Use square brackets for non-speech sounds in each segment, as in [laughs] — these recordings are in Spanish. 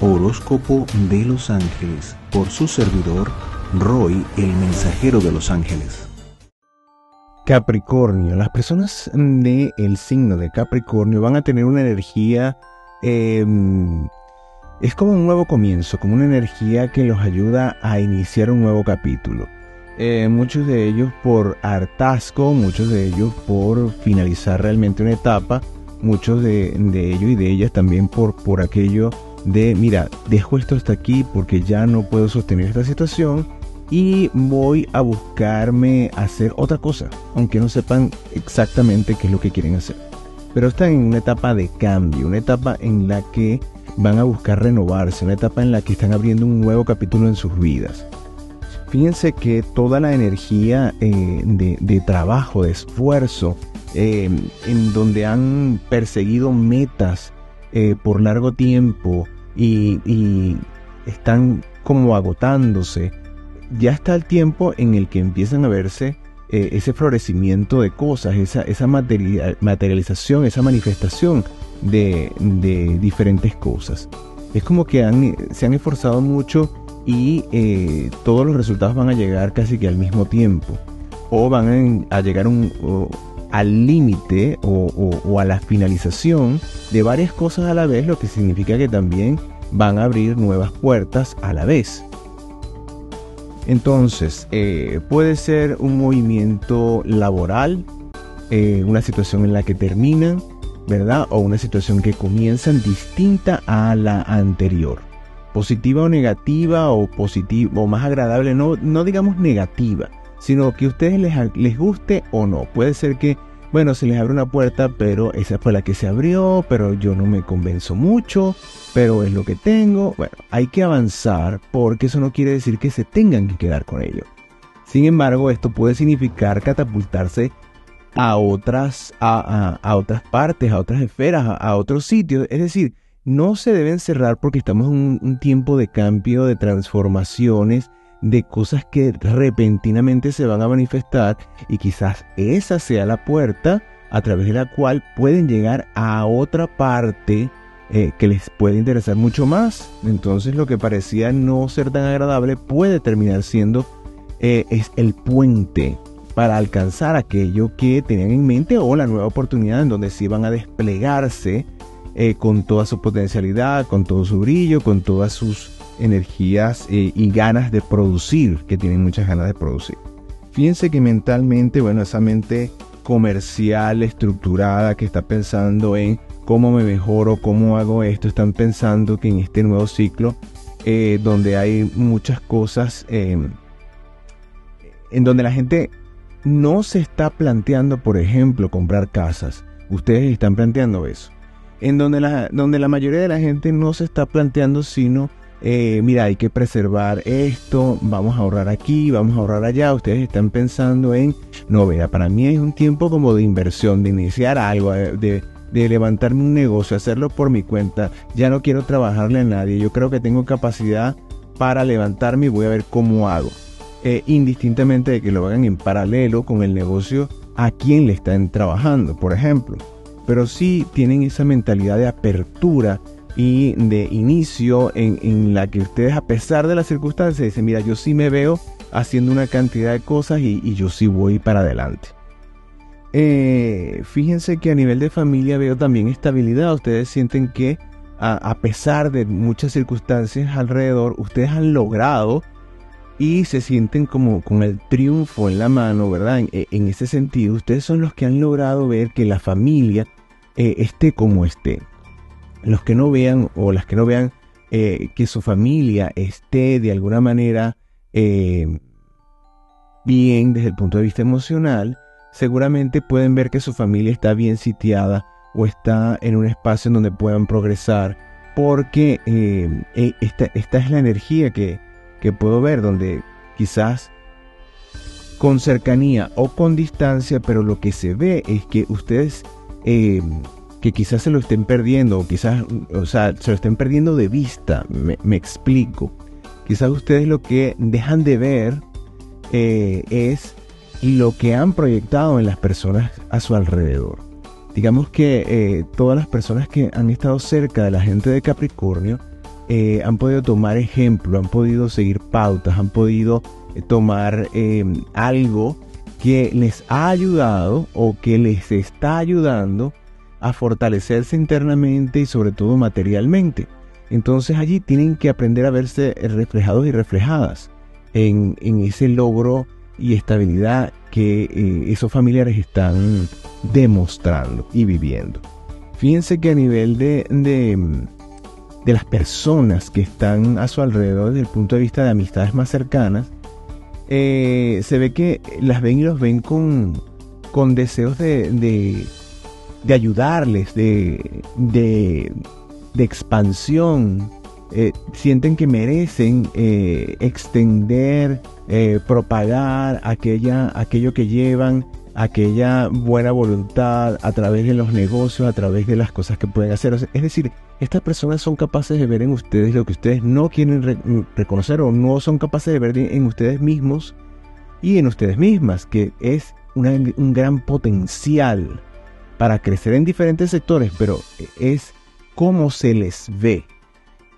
Horóscopo de los Ángeles por su servidor Roy, el mensajero de los ángeles. Capricornio. Las personas del el signo de Capricornio van a tener una energía, em, es como un nuevo comienzo, como una energía que los ayuda a iniciar un nuevo capítulo. Eh, muchos de ellos por hartazgo, muchos de ellos por finalizar realmente una etapa, muchos de, ellos y de ellas también por, por aquello de, mira, dejo esto hasta aquí porque ya no puedo sostener esta situación y voy a buscarme hacer otra cosa, aunque no sepan exactamente qué es lo que quieren hacer. Pero están en una etapa de cambio, una etapa en la que van a buscar renovarse, una etapa en la que están abriendo un nuevo capítulo en sus vidas. Fíjense que toda la energía eh, de, trabajo, de esfuerzo, eh, en donde han perseguido metas eh, por largo tiempo y, están como agotándose, ya está el tiempo en el que empiezan a verse eh, ese florecimiento de cosas, esa, esa materialización, esa manifestación de, diferentes cosas. Es como que se han esforzado mucho y eh, todos los resultados van a llegar casi que al mismo tiempo. O van a, llegar un, al límite o, a la finalización de varias cosas a la vez, lo que significa que también van a abrir nuevas puertas a la vez. Entonces, eh, puede ser un movimiento laboral, eh, una situación en la que terminan, ¿verdad? O una situación que comienzan distinta a la anterior. Positiva o negativa o positiva o más agradable, no, no digamos negativa, sino que a ustedes les, les guste o no. Puede ser que, bueno, se les abre una puerta, pero esa fue la que se abrió, pero yo no me convenzo mucho, pero es lo que tengo. Bueno, hay que avanzar porque eso no quiere decir que se tengan que quedar con ello. Sin embargo, esto puede significar catapultarse a otras, a, otras partes, a otras esferas, a, otros sitios. Es decir, no se deben cerrar porque estamos en un tiempo de cambio, de transformaciones de cosas que repentinamente se van a manifestar y quizás esa sea la puerta a través de la cual pueden llegar a otra parte eh, que les puede interesar mucho más. Entonces lo que parecía no ser tan agradable puede terminar siendo eh, es el puente para alcanzar aquello que tenían en mente o la nueva oportunidad en donde sí van a desplegarse eh, con toda su potencialidad, con todo su brillo, con todas sus energías eh, y ganas de producir, que tienen muchas ganas de producir. Fíjense que mentalmente, bueno, esa mente comercial, estructurada, que está pensando en cómo me mejoro, cómo hago esto, están pensando que en este nuevo ciclo, eh, donde hay muchas cosas, em, en donde la gente no se está planteando, por ejemplo, comprar casas. Ustedes están planteando eso. En donde la, donde la mayoría de la gente no se está planteando sino eh, mira, hay que preservar esto, vamos a ahorrar aquí, vamos a ahorrar allá. Ustedes están pensando en, no, vea, para mí es un tiempo como de inversión, de iniciar algo, eh, de, de levantarme un negocio, hacerlo por mi cuenta. Ya no quiero trabajarle a nadie. Yo creo que tengo capacidad para levantarme y voy a ver cómo hago. Eh, indistintamente de que lo hagan en paralelo con el negocio a quien le están trabajando, por ejemplo. Pero sí tienen esa mentalidad de apertura y de inicio en, la que ustedes a pesar de las circunstancias dicen, mira, yo sí me veo haciendo una cantidad de cosas y, yo sí voy para adelante. Eh, fíjense que a nivel de familia veo también estabilidad. Ustedes sienten que a, pesar de muchas circunstancias alrededor, ustedes han logrado y se sienten como con el triunfo en la mano, ¿verdad? En, ese sentido, ustedes son los que han logrado ver que la familia eh, esté como esté los que no vean o las que no vean eh, que su familia esté de alguna manera eh, bien desde el punto de vista emocional, seguramente pueden ver que su familia está bien sitiada o está en un espacio en donde puedan progresar, porque eh, esta, esta, es la energía que, que puedo ver, donde quizás con cercanía o con distancia, pero lo que se ve es que ustedes que quizás se lo estén perdiendo, o quizás, o sea, se lo estén perdiendo de vista, me, explico. Quizás ustedes lo que dejan de ver eh, es lo que han proyectado en las personas a su alrededor. Digamos que eh, todas las personas que han estado cerca de la gente de Capricornio eh, han podido tomar ejemplo, han podido seguir pautas, han podido tomar em, algo que les ha ayudado o que les está ayudando a fortalecerse internamente y sobre todo materialmente. Entonces allí tienen que aprender a verse reflejados y reflejadas en, ese logro y estabilidad que eh, esos familiares están demostrando y viviendo. Fíjense que a nivel de, de, las personas que están a su alrededor desde el punto de vista de amistades más cercanas, eh, se ve que las ven y los ven con, con deseos de, de, ayudarles, de, de, expansión. Eh, sienten que merecen eh, extender, propagar aquella, aquello que llevan aquella buena voluntad a través de los negocios, a través de las cosas que pueden hacer. Es decir, estas personas son capaces de ver en ustedes lo que ustedes no quieren reconocer o no son capaces de ver en ustedes mismos y en ustedes mismas, que es un gran potencial para crecer en diferentes sectores, pero es cómo se les ve.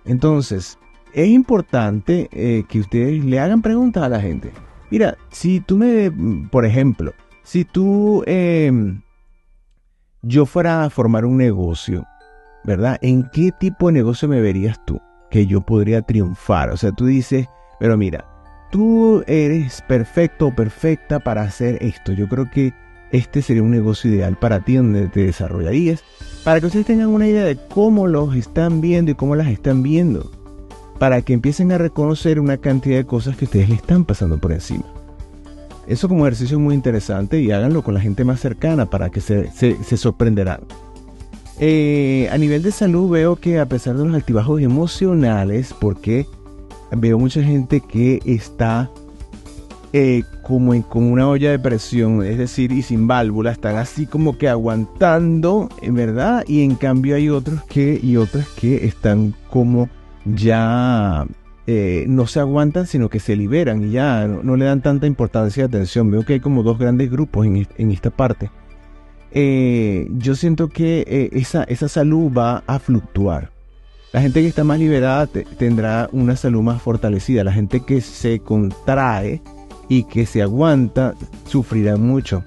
Entonces, es importante eh, que ustedes le hagan preguntas a la gente. Mira, si tú me, por ejemplo, si tú, em, yo fuera a formar un negocio, ¿verdad? ¿En qué tipo de negocio me verías tú? Que yo podría triunfar. O sea, tú dices, pero mira, tú eres perfecto o perfecta para hacer esto. Yo creo que este sería un negocio ideal para ti donde te desarrollarías. Para que ustedes tengan una idea de cómo los están viendo y cómo las están viendo. Para que empiecen a reconocer una cantidad de cosas que ustedes le están pasando por encima. Eso como ejercicio es muy interesante y háganlo con la gente más cercana para que se, sorprenderán. Eh, a nivel de salud veo que a pesar de los altibajos emocionales, porque veo mucha gente que está eh, como en como una olla de presión, es decir, y sin válvula, están así como que aguantando, en verdad, y en cambio hay otros que y otras que están como ya eh, no se aguantan, sino que se liberan y ya no, le dan tanta importancia y atención. Veo que hay como dos grandes grupos en, esta parte. Eh, yo siento que eh, esa, esa salud va a fluctuar. La gente que está más liberada tendrá una salud más fortalecida. La gente que se contrae y que se aguanta sufrirá mucho.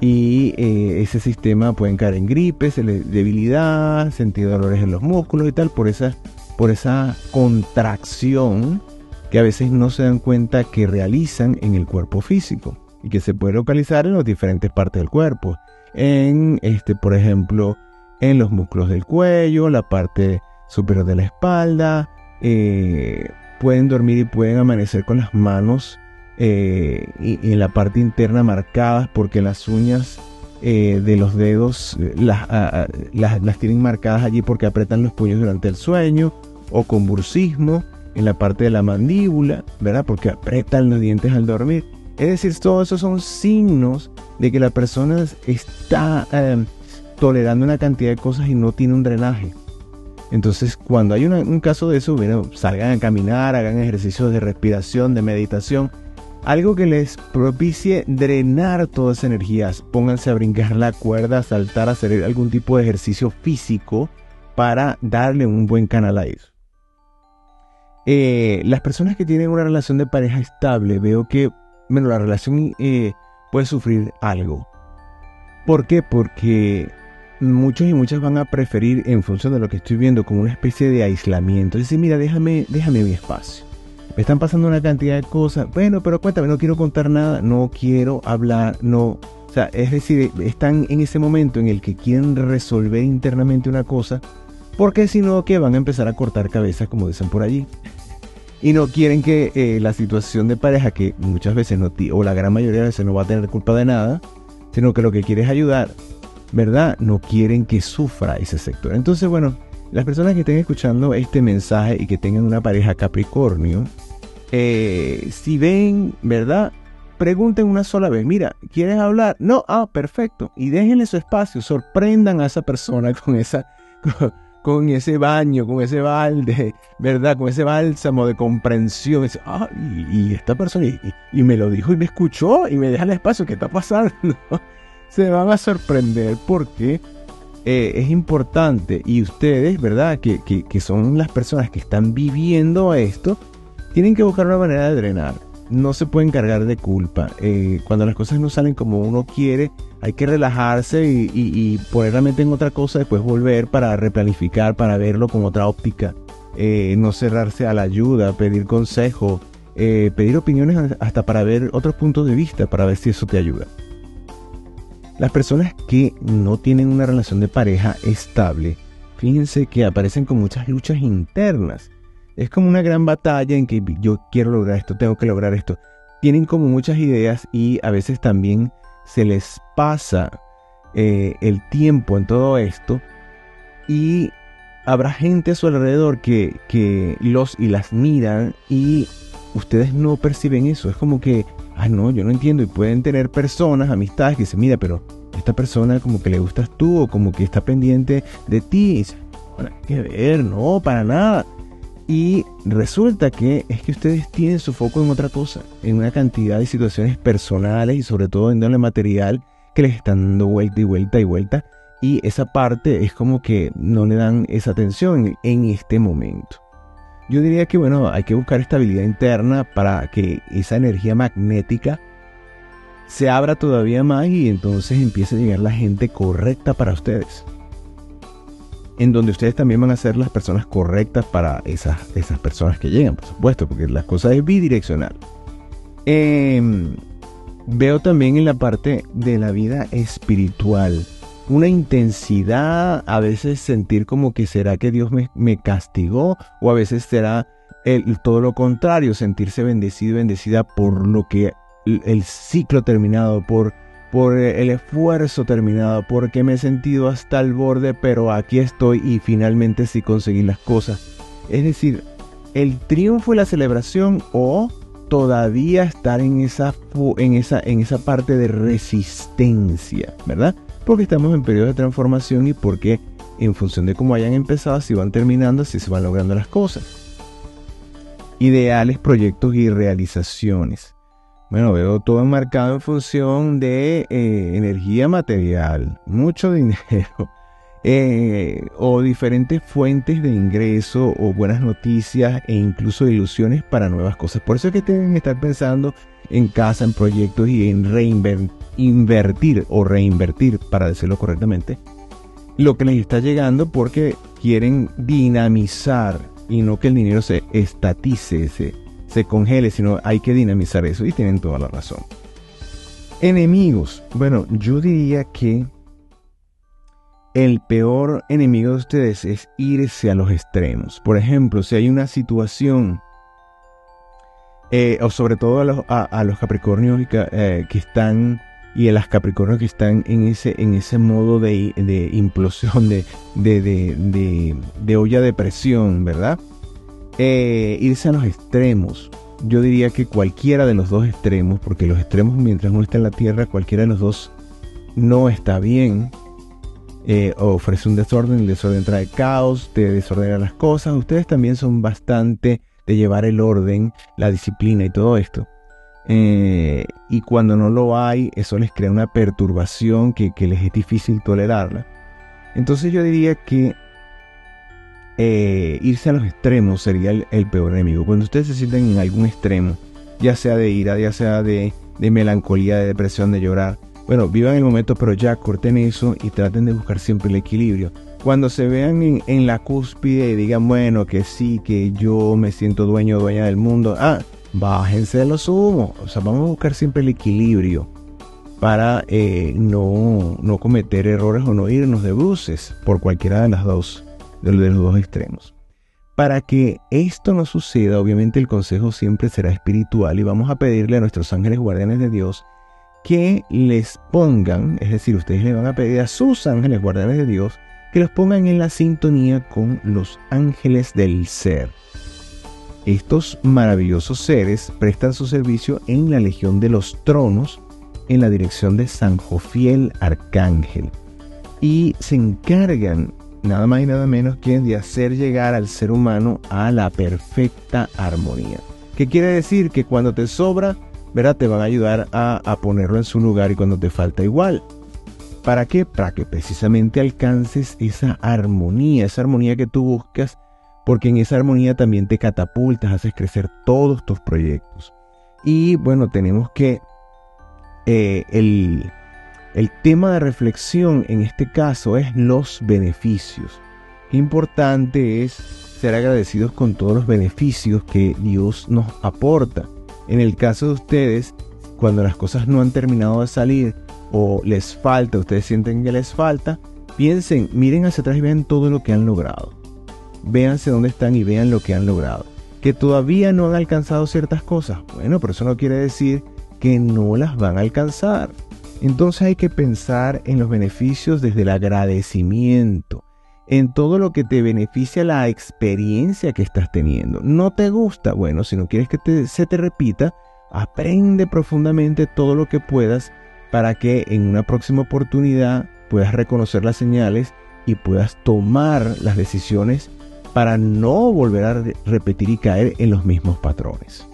Y ese sistema puede caer en gripe, debilidad, sentir dolores en los músculos y tal por esa por esa contracción que a veces no se dan cuenta que realizan en el cuerpo físico y que se puede localizar en las diferentes partes del cuerpo. En, este, por ejemplo, en los músculos del cuello, la parte superior de la espalda. Eh, pueden dormir y pueden amanecer con las manos eh, y, en la parte interna marcadas porque las uñas eh, de los dedos eh, las, las, tienen marcadas allí porque apretan los puños durante el sueño o con bursismo en la parte de la mandíbula, ¿verdad? Porque apretan los dientes al dormir. Es decir, todos esos son signos de que la persona está em, tolerando una cantidad de cosas y no tiene un drenaje. Entonces, cuando hay un caso de eso, bueno, salgan a caminar, hagan ejercicios de respiración, de meditación, algo que les propicie drenar toda esa energía. Pónganse a brincar la cuerda, a saltar, a hacer algún tipo de ejercicio físico para darle un buen canal a eso. Eh, las personas que tienen una relación de pareja estable, veo que bueno, la relación eh, puede sufrir algo. ¿Por qué? Porque muchos y muchas van a preferir, en función de lo que estoy viendo, como una especie de aislamiento. Decir, mira, déjame, déjame mi espacio me están pasando una cantidad de cosas. Bueno, pero cuéntame, no quiero contar nada, no quiero hablar, no. O sea, es decir, están en ese momento en el que quieren resolver internamente una cosa, porque si no, que van a empezar a cortar cabezas, como dicen por allí. Y no quieren que eh, la situación de pareja, que muchas veces no, o la gran mayoría de veces no va a tener culpa de nada, sino que lo que quiere es ayudar, ¿verdad? No quieren que sufra ese sector. Entonces, bueno, las personas que estén escuchando este mensaje y que tengan una pareja Capricornio, eh, si ven, ¿verdad? Pregunten una sola vez, mira, ¿quieres hablar? No, ah, perfecto. Y déjenle su espacio, sorprendan a esa persona [laughs] con esa, con, ese baño, con ese balde, ¿verdad? Con ese bálsamo de comprensión. ah, y, esta persona, y, me lo dijo y me escuchó y me deja el espacio, ¿qué está pasando? [laughs] Se van a sorprender porque eh, es importante y ustedes, ¿verdad? Que, que, son las personas que están viviendo esto, tienen que buscar una manera de drenar. No se pueden cargar de culpa. Eh, cuando las cosas no salen como uno quiere, hay que relajarse y, y, poner la mente en otra cosa, después volver para replanificar, para verlo con otra óptica. Eh, no cerrarse a la ayuda, pedir consejo, pedir opiniones hasta para ver otros puntos de vista, para ver si eso te ayuda. Las personas que no tienen una relación de pareja estable, fíjense que aparecen con muchas luchas internas. Es como una gran batalla en que yo quiero lograr esto, tengo que lograr esto. Tienen como muchas ideas y a veces también se les pasa eh, el tiempo en todo esto y habrá gente a su alrededor que, que los y las miran y ustedes no perciben eso. Es como que ah, no, yo no entiendo. Y pueden tener personas, amistades que dicen, mira, pero esta persona como que le gustas tú o como que está pendiente de ti. Y dice, bueno, que ver, no, para nada. Y resulta que es que ustedes tienen su foco en otra cosa, en una cantidad de situaciones personales y sobre todo en doble material que les están dando vuelta y vuelta y vuelta. Y esa parte es como que no le dan esa atención en este momento. Yo diría que bueno, hay que buscar estabilidad interna para que esa energía magnética se abra todavía más y entonces empiece a llegar la gente correcta para ustedes. En donde ustedes también van a ser las personas correctas para esas, esas personas que llegan, por supuesto, porque la cosa es bidireccional. Em, veo también en la parte de la vida espiritual una intensidad, a veces sentir como que será que Dios me, castigó, o a veces será el, todo lo contrario, sentirse bendecido, bendecida por lo que el, ciclo terminado, por, por el esfuerzo terminado, porque me he sentido hasta el borde, pero aquí estoy y finalmente sí conseguí las cosas. Es decir, el triunfo y la celebración o todavía estar en esa, en esa, en esa parte de resistencia, ¿verdad? Porque estamos en periodo de transformación y porque en función de cómo hayan empezado, si van terminando, si se van logrando las cosas. Ideales, proyectos y realizaciones. Bueno, veo todo enmarcado en función de eh, energía material, mucho dinero, [laughs] eh, o diferentes fuentes de ingreso, o buenas noticias, e incluso ilusiones para nuevas cosas. Por eso es que tienen que estar pensando en casa, en proyectos y en reinvertir o reinvertir, para decirlo correctamente, lo que les está llegando porque quieren dinamizar y no que el dinero se estatice, se, congele, sino hay que dinamizar eso y tienen toda la razón. Enemigos. Bueno, yo diría que el peor enemigo de ustedes es irse a los extremos. Por ejemplo, si hay una situación eh, o sobre todo a los, Capricornios eh, que están y a las Capricornios que están en ese, en ese modo de, implosión, de, de, olla de presión, ¿verdad? Eh, irse a los extremos. Yo diría que cualquiera de los dos extremos, porque los extremos mientras uno está en la Tierra, cualquiera de los dos no está bien. ofrece un desorden, el desorden trae caos, te desordena las cosas. Ustedes también son bastante de llevar el orden, la disciplina y todo esto. Eh, y cuando no lo hay, eso les crea una perturbación que, les es difícil tolerarla. Entonces yo diría que eh, irse a los extremos sería el, peor enemigo. Cuando ustedes se sienten en algún extremo, ya sea de ira, ya sea de, melancolía, de depresión, de llorar, bueno, vivan el momento, pero ya corten eso y traten de buscar siempre el equilibrio cuando se vean en, la cúspide y digan, bueno, que sí, que yo me siento dueño o dueña del mundo, ah, bájense de los humos. O sea, vamos a buscar siempre el equilibrio para eh, no, no, cometer errores o no irnos de bruces por cualquiera de, las dos, de los dos extremos. Para que esto no suceda, obviamente el consejo siempre será espiritual y vamos a pedirle a nuestros ángeles guardianes de Dios que les pongan, es decir, ustedes le van a pedir a sus ángeles guardianes de Dios, que los pongan en la sintonía con los ángeles del ser. Estos maravillosos seres prestan su servicio en la Legión de los Tronos en la dirección de San Jofiel Arcángel y se encargan nada más y nada menos que de hacer llegar al ser humano a la perfecta armonía. ¿Qué quiere decir? Que cuando te sobra, ¿verdad? te van a ayudar a, a ponerlo en su lugar y cuando te falta igual. ¿Para qué? Para que precisamente alcances esa armonía, esa armonía que tú buscas, porque en esa armonía también te catapultas, haces crecer todos tus proyectos. Y bueno, tenemos que eh, el, el tema de reflexión en este caso es los beneficios. Importante es ser agradecidos con todos los beneficios que Dios nos aporta. En el caso de ustedes, cuando las cosas no han terminado de salir o les falta, ustedes sienten que les falta, piensen, miren hacia atrás y vean todo lo que han logrado. Véanse dónde están y vean lo que han logrado. Que todavía no han alcanzado ciertas cosas. Bueno, pero eso no quiere decir que no las van a alcanzar. Entonces hay que pensar en los beneficios desde el agradecimiento, en todo lo que te beneficia la experiencia que estás teniendo. ¿No te gusta? Bueno, si no quieres que se te repita, aprende profundamente todo lo que puedas para que en una próxima oportunidad puedas reconocer las señales y puedas tomar las decisiones para no volver a repetir y caer en los mismos patrones.